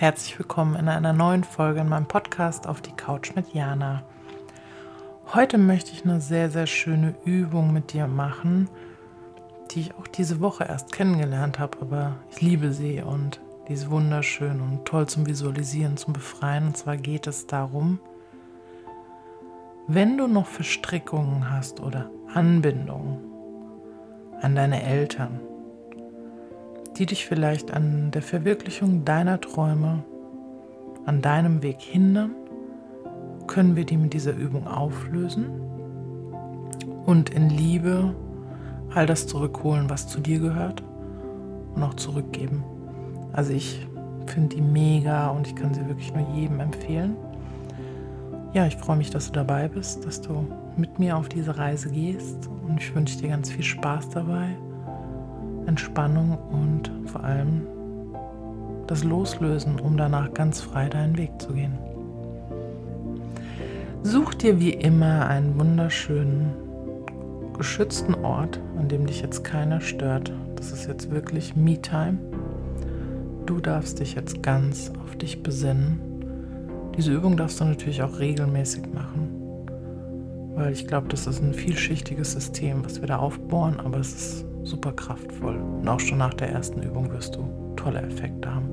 Herzlich willkommen in einer neuen Folge in meinem Podcast auf die Couch mit Jana. Heute möchte ich eine sehr, sehr schöne Übung mit dir machen, die ich auch diese Woche erst kennengelernt habe, aber ich liebe sie und die ist wunderschön und toll zum Visualisieren, zum Befreien. Und zwar geht es darum, wenn du noch Verstrickungen hast oder Anbindungen an deine Eltern, die dich vielleicht an der Verwirklichung deiner Träume, an deinem Weg hindern, können wir die mit dieser Übung auflösen und in Liebe all das zurückholen, was zu dir gehört und auch zurückgeben. Also ich finde die mega und ich kann sie wirklich nur jedem empfehlen. Ja, ich freue mich, dass du dabei bist, dass du mit mir auf diese Reise gehst und ich wünsche dir ganz viel Spaß dabei, Entspannung und vor allem das Loslösen, um danach ganz frei deinen Weg zu gehen. Such dir wie immer einen wunderschönen, geschützten Ort, an dem dich jetzt keiner stört. Das ist jetzt wirklich Me-Time. Du darfst dich jetzt ganz auf dich besinnen diese Übung darfst du natürlich auch regelmäßig machen, weil ich glaube, das ist ein vielschichtiges System, was wir da aufbohren, aber es ist super kraftvoll. Und auch schon nach der ersten Übung wirst du tolle Effekte haben.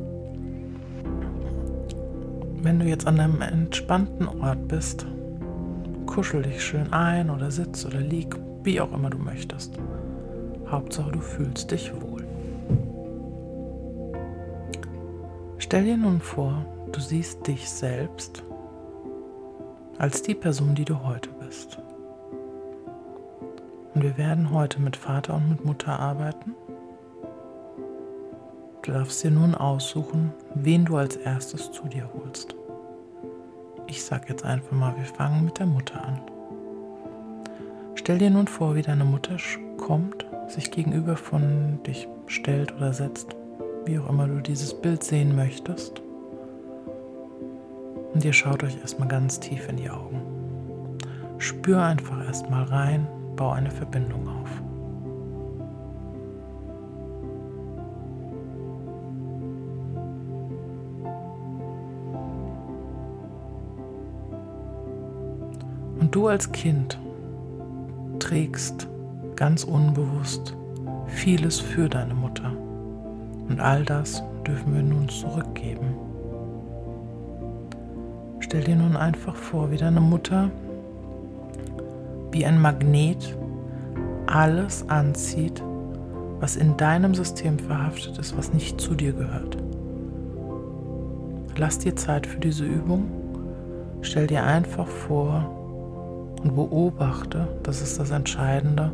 Wenn du jetzt an einem entspannten Ort bist, kuschel dich schön ein oder sitz oder lieg, wie auch immer du möchtest. Hauptsache du fühlst dich wohl. Stell dir nun vor, Du siehst dich selbst als die Person, die du heute bist. Und wir werden heute mit Vater und mit Mutter arbeiten. Du darfst dir nun aussuchen, wen du als erstes zu dir holst. Ich sage jetzt einfach mal, wir fangen mit der Mutter an. Stell dir nun vor, wie deine Mutter kommt, sich gegenüber von dich stellt oder setzt, wie auch immer du dieses Bild sehen möchtest. Und ihr schaut euch erstmal ganz tief in die Augen. Spür einfach erstmal rein, bau eine Verbindung auf. Und du als Kind trägst ganz unbewusst vieles für deine Mutter. Und all das dürfen wir nun zurückgeben. Stell dir nun einfach vor, wie deine Mutter wie ein Magnet alles anzieht, was in deinem System verhaftet ist, was nicht zu dir gehört. Lass dir Zeit für diese Übung. Stell dir einfach vor und beobachte, das ist das Entscheidende,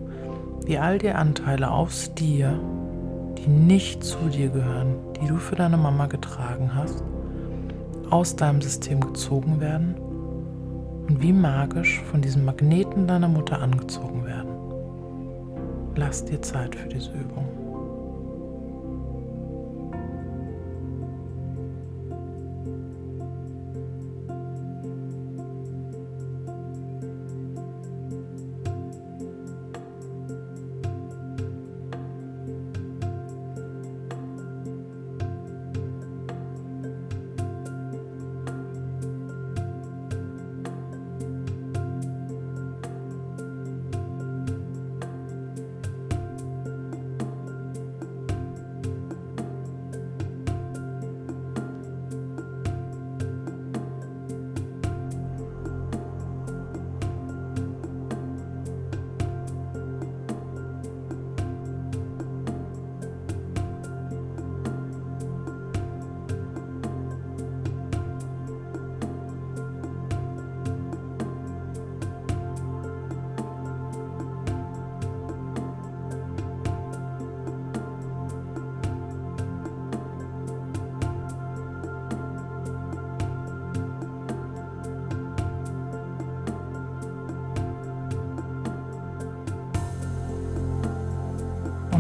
wie all die Anteile aus dir, die nicht zu dir gehören, die du für deine Mama getragen hast, aus deinem System gezogen werden und wie magisch von diesem Magneten deiner Mutter angezogen werden. Lass dir Zeit für diese Übung.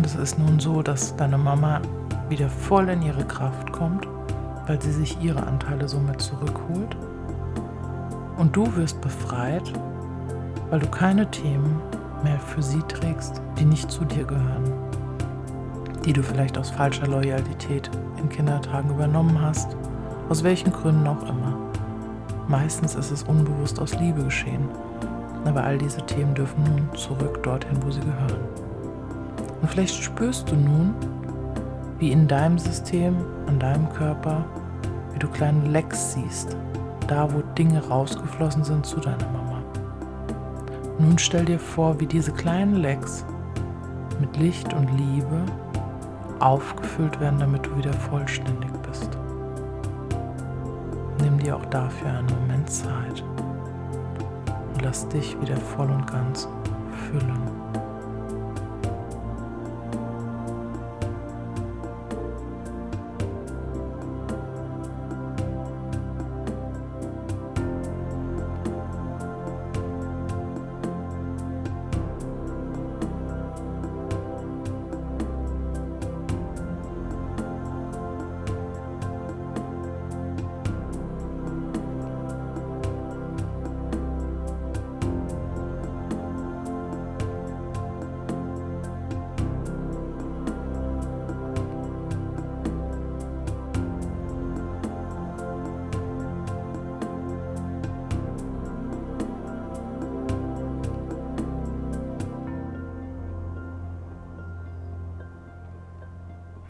Und es ist nun so, dass deine Mama wieder voll in ihre Kraft kommt, weil sie sich ihre Anteile somit zurückholt. Und du wirst befreit, weil du keine Themen mehr für sie trägst, die nicht zu dir gehören. Die du vielleicht aus falscher Loyalität in Kindertagen übernommen hast, Aus welchen Gründen auch immer. Meistens ist es unbewusst aus Liebe geschehen. Aber all diese Themen dürfen nun zurück dorthin, wo sie gehören. Und vielleicht spürst du nun, wie in deinem System, an deinem Körper, wie du kleine Lecks siehst, da wo Dinge rausgeflossen sind zu deiner Mama. Nun stell dir vor, wie diese kleinen Lecks mit Licht und Liebe aufgefüllt werden, damit du wieder vollständig bist. Nimm dir auch dafür einen Moment Zeit und lass dich wieder voll und ganz füllen.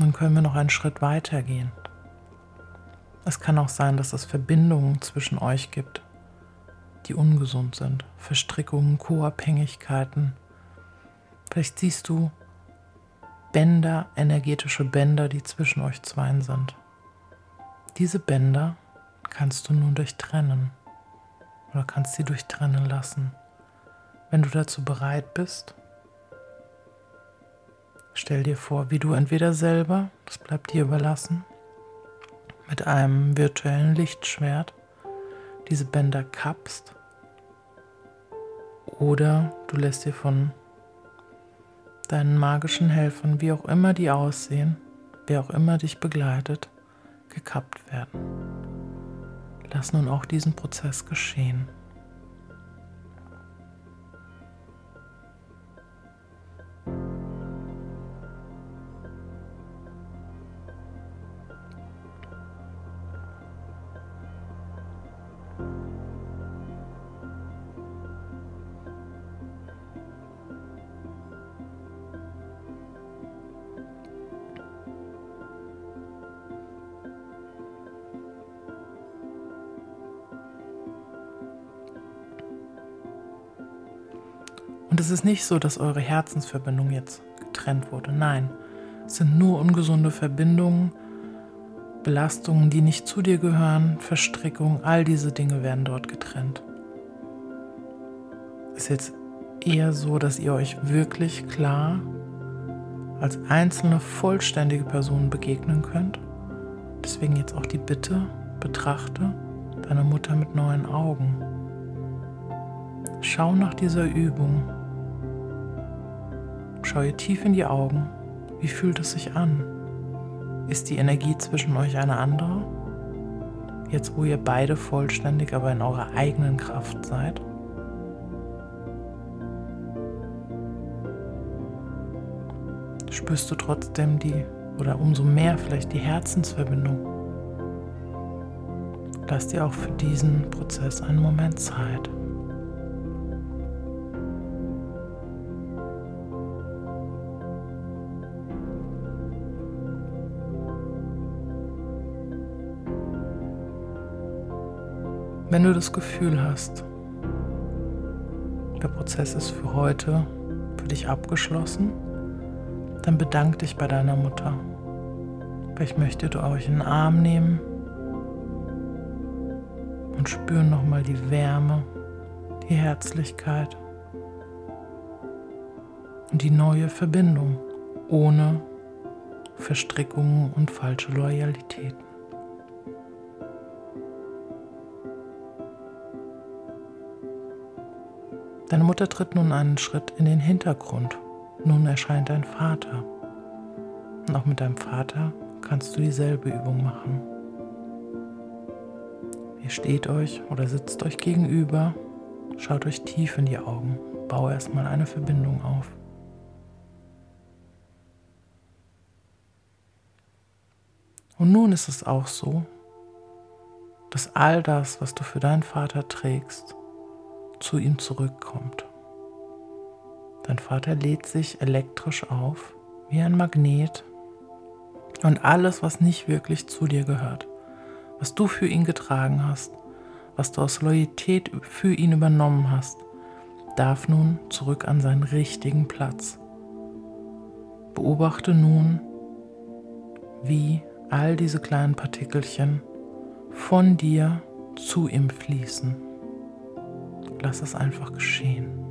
Nun können wir noch einen Schritt weiter gehen. Es kann auch sein, dass es Verbindungen zwischen euch gibt, die ungesund sind. Verstrickungen, Co-Abhängigkeiten. Vielleicht siehst du Bänder, energetische Bänder, die zwischen euch zweien sind. Diese Bänder kannst du nun durchtrennen oder kannst sie durchtrennen lassen. Wenn du dazu bereit bist, Stell dir vor, wie du entweder selber, das bleibt dir überlassen, mit einem virtuellen Lichtschwert diese Bänder kappst oder du lässt dir von deinen magischen Helfern, wie auch immer die aussehen, wer auch immer dich begleitet, gekappt werden. Lass nun auch diesen Prozess geschehen. Und es ist nicht so, dass eure Herzensverbindung jetzt getrennt wurde. Nein, es sind nur ungesunde Verbindungen, Belastungen, die nicht zu dir gehören, Verstrickungen, all diese Dinge werden dort getrennt. Es ist jetzt eher so, dass ihr euch wirklich klar als einzelne vollständige Personen begegnen könnt. Deswegen jetzt auch die Bitte, betrachte deine Mutter mit neuen Augen. Schau nach dieser Übung Schau ihr tief in die Augen. Wie fühlt es sich an? Ist die Energie zwischen euch eine andere? Jetzt, wo ihr beide vollständig, aber in eurer eigenen Kraft seid? Spürst du trotzdem die, oder umso mehr vielleicht die Herzensverbindung? Lass dir auch für diesen Prozess einen Moment Zeit. Wenn du das Gefühl hast, der Prozess ist für heute für dich abgeschlossen, dann bedank dich bei deiner Mutter. Vielleicht möchtet ihr euch in den Arm nehmen und spüren nochmal die Wärme, die Herzlichkeit und die neue Verbindung ohne Verstrickungen und falsche Loyalitäten. Deine Mutter tritt nun einen Schritt in den Hintergrund. Nun erscheint dein Vater. Und auch mit deinem Vater kannst du dieselbe Übung machen. Ihr steht euch oder sitzt euch gegenüber, schaut euch tief in die Augen, baue erstmal eine Verbindung auf. Und nun ist es auch so, dass all das, was du für deinen Vater trägst, zu ihm zurückkommt. Dein Vater lädt sich elektrisch auf, wie ein Magnet, und alles, was nicht wirklich zu dir gehört, was du für ihn getragen hast, was du aus Loyalität für ihn übernommen hast, darf nun zurück an seinen richtigen Platz. Beobachte nun, wie all diese kleinen Partikelchen von dir zu ihm fließen. Lass es einfach geschehen.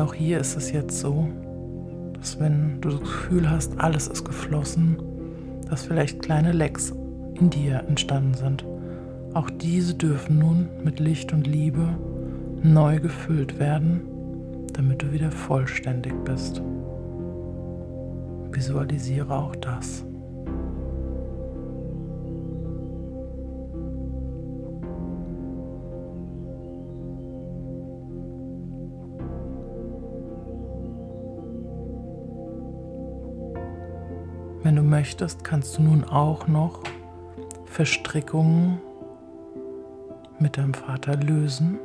Auch hier ist es jetzt so, dass wenn du das Gefühl hast, alles ist geflossen, dass vielleicht kleine Lecks in dir entstanden sind. Auch diese dürfen nun mit Licht und Liebe neu gefüllt werden, damit du wieder vollständig bist. Visualisiere auch das. Wenn du möchtest, kannst du nun auch noch Verstrickungen mit deinem Vater lösen.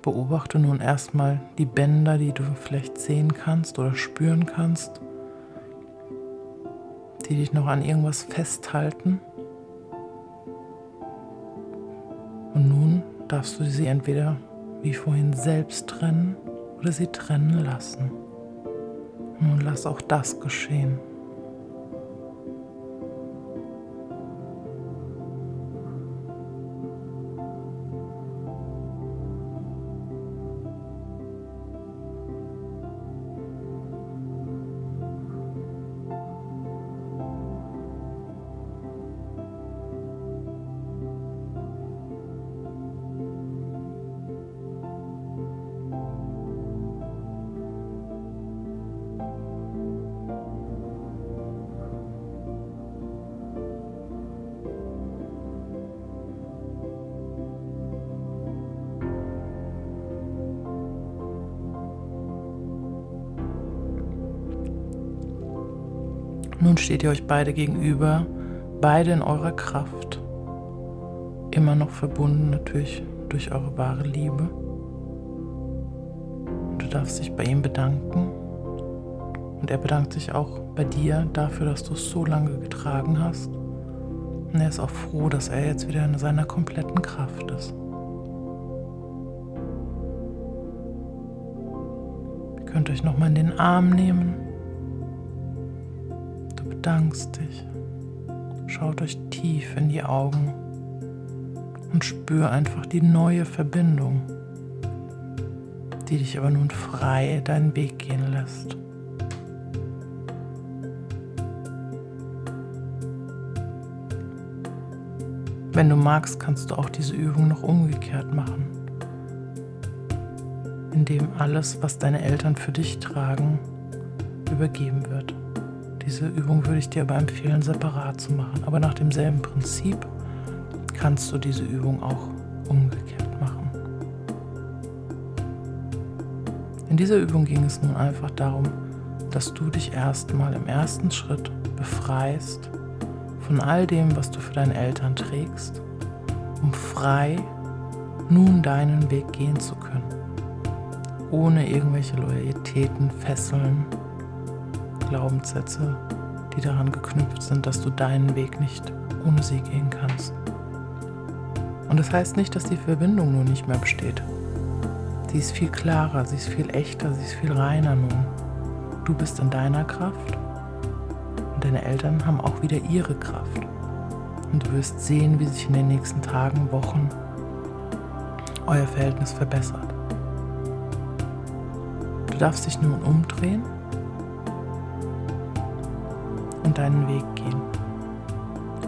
Beobachte nun erstmal die Bänder, die du vielleicht sehen kannst oder spüren kannst, die dich noch an irgendwas festhalten. Und nun darfst du sie entweder wie vorhin selbst trennen oder sie trennen lassen. Nun lass auch das geschehen. Nun steht ihr euch beide gegenüber, beide in eurer Kraft, immer noch verbunden natürlich durch eure wahre Liebe. Du darfst dich bei ihm bedanken und er bedankt sich auch bei dir dafür, dass du es so lange getragen hast. Und er ist auch froh, dass er jetzt wieder in seiner kompletten Kraft ist. Ihr könnt euch nochmal in den Arm nehmen bedankst dich. Schaut euch tief in die Augen und spür einfach die neue Verbindung, die dich aber nun frei deinen Weg gehen lässt. Wenn du magst, kannst du auch diese Übung noch umgekehrt machen, indem alles, was deine Eltern für dich tragen, übergeben wird. Diese Übung würde ich dir aber empfehlen, separat zu machen. Aber nach demselben Prinzip kannst du diese Übung auch umgekehrt machen. In dieser Übung ging es nun einfach darum, dass du dich erstmal im ersten Schritt befreist von all dem, was du für deine Eltern trägst, um frei nun deinen Weg gehen zu können, ohne irgendwelche Loyalitäten, Fesseln Glaubenssätze, die daran geknüpft sind, dass du deinen Weg nicht ohne sie gehen kannst. Und das heißt nicht, dass die Verbindung nun nicht mehr besteht. Sie ist viel klarer, sie ist viel echter, sie ist viel reiner nun. Du bist in deiner Kraft und deine Eltern haben auch wieder ihre Kraft. Und du wirst sehen, wie sich in den nächsten Tagen, Wochen euer Verhältnis verbessert. Du darfst dich nun umdrehen deinen Weg gehen.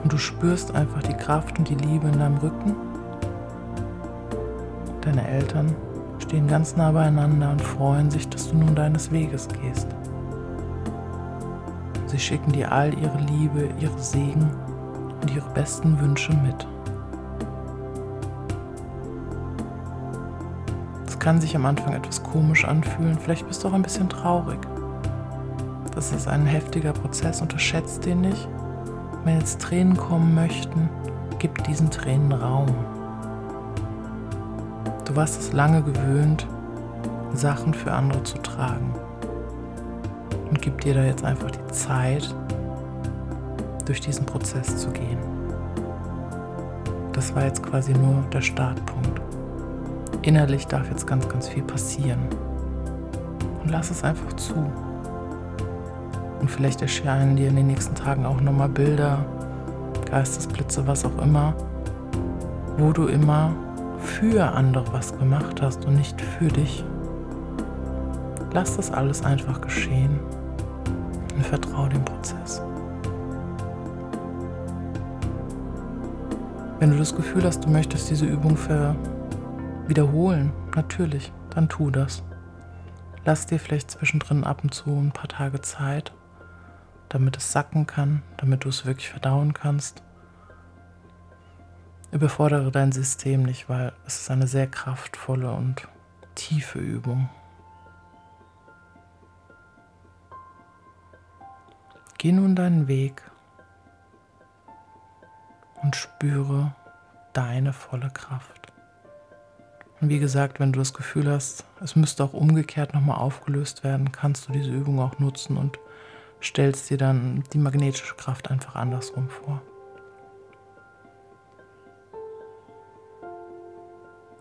Und du spürst einfach die Kraft und die Liebe in deinem Rücken. Deine Eltern stehen ganz nah beieinander und freuen sich, dass du nun deines Weges gehst. Sie schicken dir all ihre Liebe, ihre Segen und ihre besten Wünsche mit. Es kann sich am Anfang etwas komisch anfühlen, vielleicht bist du auch ein bisschen traurig. Das ist ein heftiger Prozess, unterschätzt den nicht. Wenn jetzt Tränen kommen möchten, gib diesen Tränen Raum. Du warst es lange gewöhnt, Sachen für andere zu tragen. Und gib dir da jetzt einfach die Zeit, durch diesen Prozess zu gehen. Das war jetzt quasi nur der Startpunkt. Innerlich darf jetzt ganz, ganz viel passieren. Und lass es einfach zu. Und vielleicht erscheinen dir in den nächsten Tagen auch nochmal Bilder, Geistesblitze, was auch immer, wo du immer für andere was gemacht hast und nicht für dich. Lass das alles einfach geschehen und vertraue dem Prozess. Wenn du das Gefühl hast, du möchtest diese Übung wiederholen, natürlich, dann tu das. Lass dir vielleicht zwischendrin ab und zu ein paar Tage Zeit damit es sacken kann, damit du es wirklich verdauen kannst. Überfordere dein System nicht, weil es ist eine sehr kraftvolle und tiefe Übung. Geh nun deinen Weg und spüre deine volle Kraft. Und wie gesagt, wenn du das Gefühl hast, es müsste auch umgekehrt nochmal aufgelöst werden, kannst du diese Übung auch nutzen und stellst dir dann die magnetische Kraft einfach andersrum vor.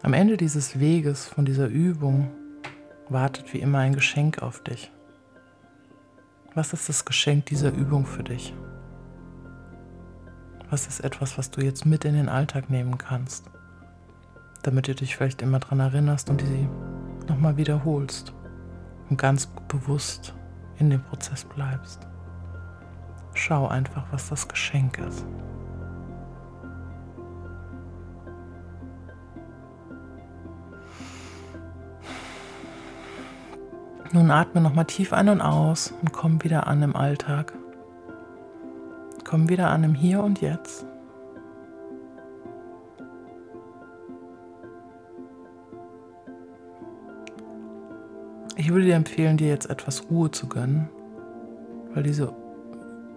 Am Ende dieses Weges von dieser Übung wartet wie immer ein Geschenk auf dich. Was ist das Geschenk dieser Übung für dich? Was ist etwas, was du jetzt mit in den Alltag nehmen kannst, damit du dich vielleicht immer daran erinnerst und sie nochmal wiederholst und ganz bewusst in dem Prozess bleibst. Schau einfach, was das Geschenk ist. Nun atme nochmal tief ein und aus und komm wieder an im Alltag. Komm wieder an im Hier und Jetzt. Ich würde dir empfehlen, dir jetzt etwas Ruhe zu gönnen, weil diese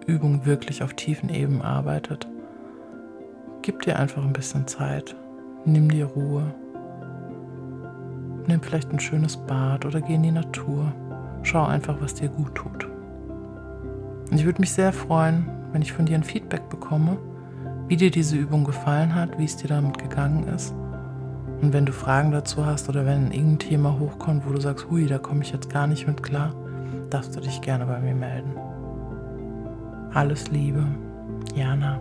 Übung wirklich auf tiefen Ebenen arbeitet. Gib dir einfach ein bisschen Zeit, nimm dir Ruhe, nimm vielleicht ein schönes Bad oder geh in die Natur. Schau einfach, was dir gut tut. Und ich würde mich sehr freuen, wenn ich von dir ein Feedback bekomme, wie dir diese Übung gefallen hat, wie es dir damit gegangen ist. Und wenn du Fragen dazu hast oder wenn irgendein Thema hochkommt, wo du sagst, hui, da komme ich jetzt gar nicht mit klar, darfst du dich gerne bei mir melden. Alles Liebe, Jana.